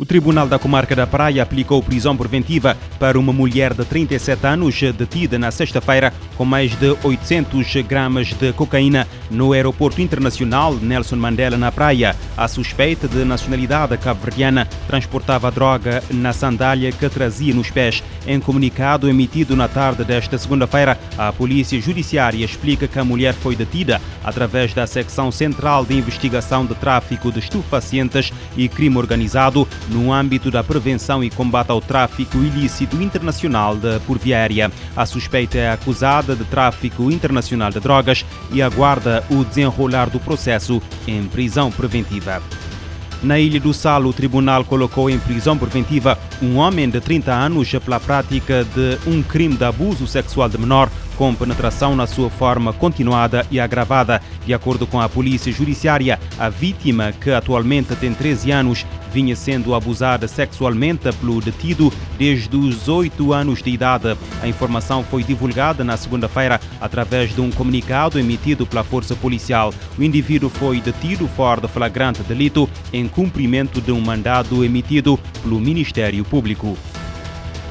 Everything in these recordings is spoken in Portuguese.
O Tribunal da Comarca da Praia aplicou prisão preventiva para uma mulher de 37 anos detida na sexta-feira com mais de 800 gramas de cocaína no aeroporto internacional Nelson Mandela na Praia. A suspeita de nacionalidade cabo-verdiana transportava a droga na sandália que trazia nos pés. Em comunicado emitido na tarde desta segunda-feira, a Polícia Judiciária explica que a mulher foi detida através da Secção Central de Investigação de Tráfico de Estupefacientes e Crime Organizado no âmbito da prevenção e combate ao tráfico ilícito internacional de por via aérea. A suspeita é acusada de tráfico internacional de drogas e aguarda o desenrolar do processo em prisão preventiva. Na Ilha do Sal, o tribunal colocou em prisão preventiva um homem de 30 anos pela prática de um crime de abuso sexual de menor com penetração na sua forma continuada e agravada. De acordo com a Polícia Judiciária, a vítima, que atualmente tem 13 anos, vinha sendo abusada sexualmente pelo detido desde os 8 anos de idade. A informação foi divulgada na segunda-feira através de um comunicado emitido pela Força Policial. O indivíduo foi detido fora de flagrante delito em cumprimento de um mandado emitido pelo Ministério Público.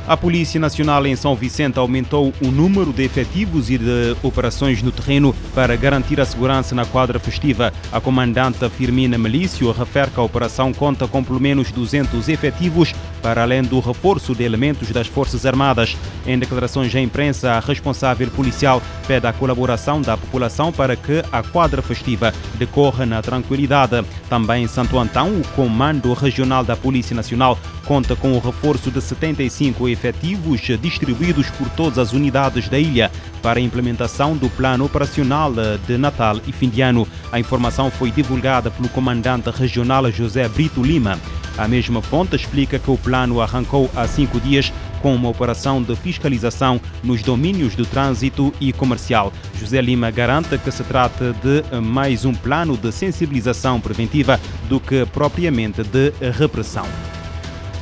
A Polícia Nacional em São Vicente aumentou o número de efetivos e de operações no terreno para garantir a segurança na quadra festiva. A comandante Firmina Melício refere que a operação conta com pelo menos 200 efetivos, para além do reforço de elementos das Forças Armadas. Em declarações à imprensa, a responsável policial pede a colaboração da população para que a quadra festiva decorra na tranquilidade. Também em Santo Antão, o Comando Regional da Polícia Nacional conta com o reforço de 75 efetivos distribuídos por todas as unidades da ilha para a implementação do plano operacional de Natal e fim de ano. A informação foi divulgada pelo comandante regional José Brito Lima. A mesma fonte explica que o plano arrancou há cinco dias com uma operação de fiscalização nos domínios do trânsito e comercial. José Lima garante que se trata de mais um plano de sensibilização preventiva do que propriamente de repressão.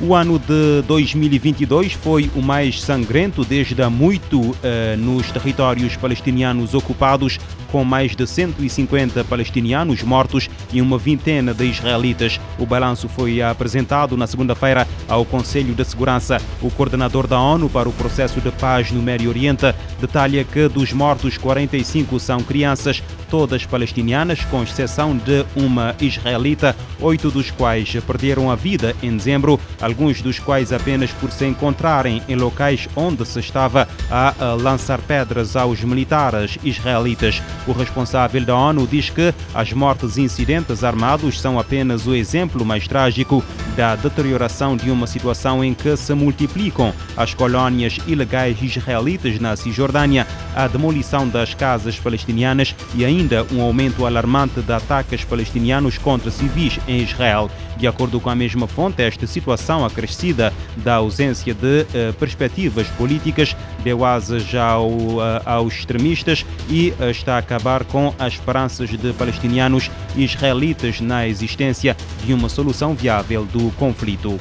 O ano de 2022 foi o mais sangrento desde há muito eh, nos territórios palestinianos ocupados, com mais de 150 palestinianos mortos e uma vintena de israelitas. O balanço foi apresentado na segunda-feira ao Conselho de Segurança. O coordenador da ONU para o processo de paz no Médio Oriente detalha que dos mortos, 45 são crianças, todas palestinianas, com exceção de uma israelita, oito dos quais perderam a vida em dezembro, alguns dos quais apenas por se encontrarem em locais onde se estava a lançar pedras aos militares israelitas. O responsável da ONU diz que as mortes incidentes armados são apenas o exemplo mais trágico da deterioração de uma situação em que se multiplicam as colónias ilegais israelitas na Cisjordânia, a demolição das casas palestinianas e ainda um aumento alarmante de ataques palestinianos contra civis em Israel. De acordo com a mesma fonte, esta situação acrescida da ausência de uh, perspectivas políticas deu asas ao, uh, aos extremistas e uh, está a acabar com as esperanças de palestinianos e israelitas na existência de uma solução viável do conflito.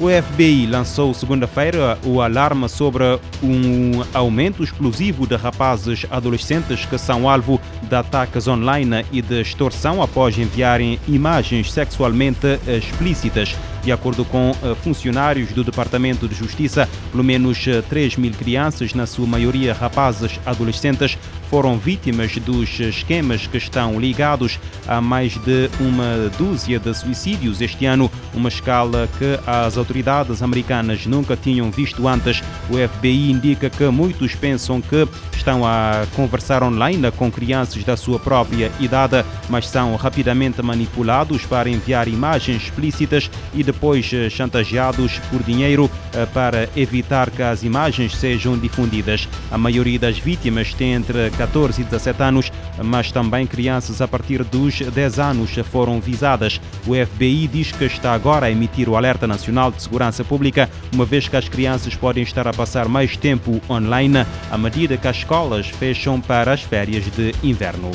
O FBI lançou segunda-feira o alarme sobre um aumento explosivo de rapazes adolescentes que são alvo de ataques online e de extorsão após enviarem imagens sexualmente explícitas. De acordo com funcionários do Departamento de Justiça, pelo menos 3 mil crianças, na sua maioria rapazes adolescentes, foram vítimas dos esquemas que estão ligados a mais de uma dúzia de suicídios este ano, uma escala que as autoridades americanas nunca tinham visto antes. O FBI indica que muitos pensam que estão a conversar online com crianças da sua própria idade, mas são rapidamente manipulados para enviar imagens explícitas e depois chantageados por dinheiro para evitar que as imagens sejam difundidas. A maioria das vítimas tem entre 14 e 17 anos, mas também crianças a partir dos 10 anos foram visadas. O FBI diz que está agora a emitir o Alerta Nacional de Segurança Pública, uma vez que as crianças podem estar a passar mais tempo online à medida que as escolas fecham para as férias de inverno.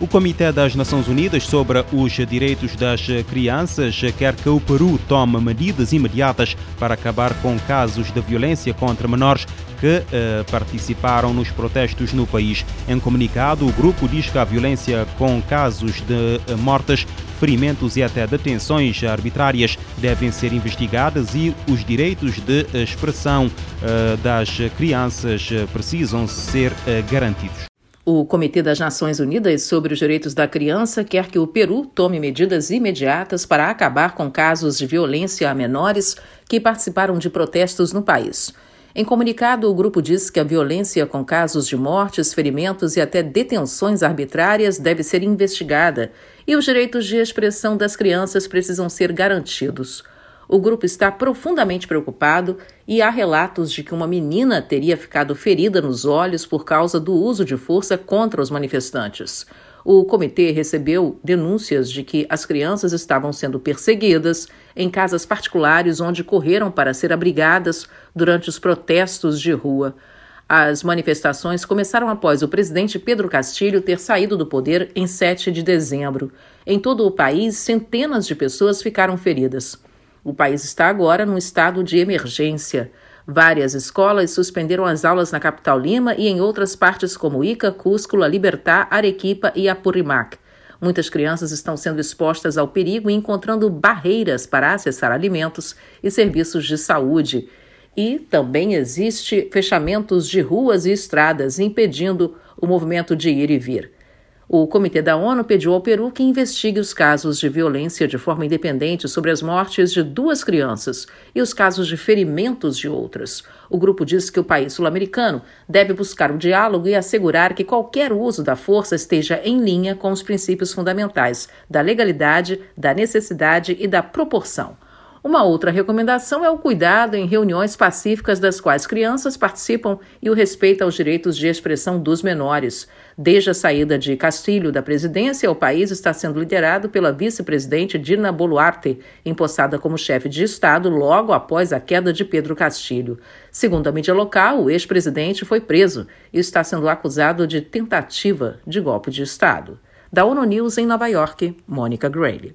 O Comitê das Nações Unidas sobre os Direitos das Crianças quer que o Peru tome medidas imediatas para acabar com casos de violência contra menores que participaram nos protestos no país. Em comunicado, o grupo diz que a violência com casos de mortes ferimentos e até detenções arbitrárias devem ser investigadas e os direitos de expressão das crianças precisam ser garantidos. O Comitê das Nações Unidas sobre os Direitos da Criança quer que o Peru tome medidas imediatas para acabar com casos de violência a menores que participaram de protestos no país. Em comunicado, o grupo diz que a violência com casos de mortes, ferimentos e até detenções arbitrárias deve ser investigada e os direitos de expressão das crianças precisam ser garantidos. O grupo está profundamente preocupado e há relatos de que uma menina teria ficado ferida nos olhos por causa do uso de força contra os manifestantes. O comitê recebeu denúncias de que as crianças estavam sendo perseguidas em casas particulares onde correram para ser abrigadas durante os protestos de rua. As manifestações começaram após o presidente Pedro Castilho ter saído do poder em 7 de dezembro. Em todo o país, centenas de pessoas ficaram feridas. O país está agora num estado de emergência. Várias escolas suspenderam as aulas na capital Lima e em outras partes como Ica, Cusco, Libertad, Arequipa e Apurimac. Muitas crianças estão sendo expostas ao perigo e encontrando barreiras para acessar alimentos e serviços de saúde. E também existe fechamentos de ruas e estradas impedindo o movimento de ir e vir. O Comitê da ONU pediu ao Peru que investigue os casos de violência de forma independente sobre as mortes de duas crianças e os casos de ferimentos de outras. O grupo diz que o país sul-americano deve buscar o diálogo e assegurar que qualquer uso da força esteja em linha com os princípios fundamentais da legalidade, da necessidade e da proporção. Uma outra recomendação é o cuidado em reuniões pacíficas das quais crianças participam e o respeito aos direitos de expressão dos menores. Desde a saída de Castilho da presidência, o país está sendo liderado pela vice-presidente Dina Boluarte, empossada como chefe de Estado logo após a queda de Pedro Castilho. Segundo a mídia local, o ex-presidente foi preso e está sendo acusado de tentativa de golpe de Estado. Da ONU News em Nova York, Mônica Grayle.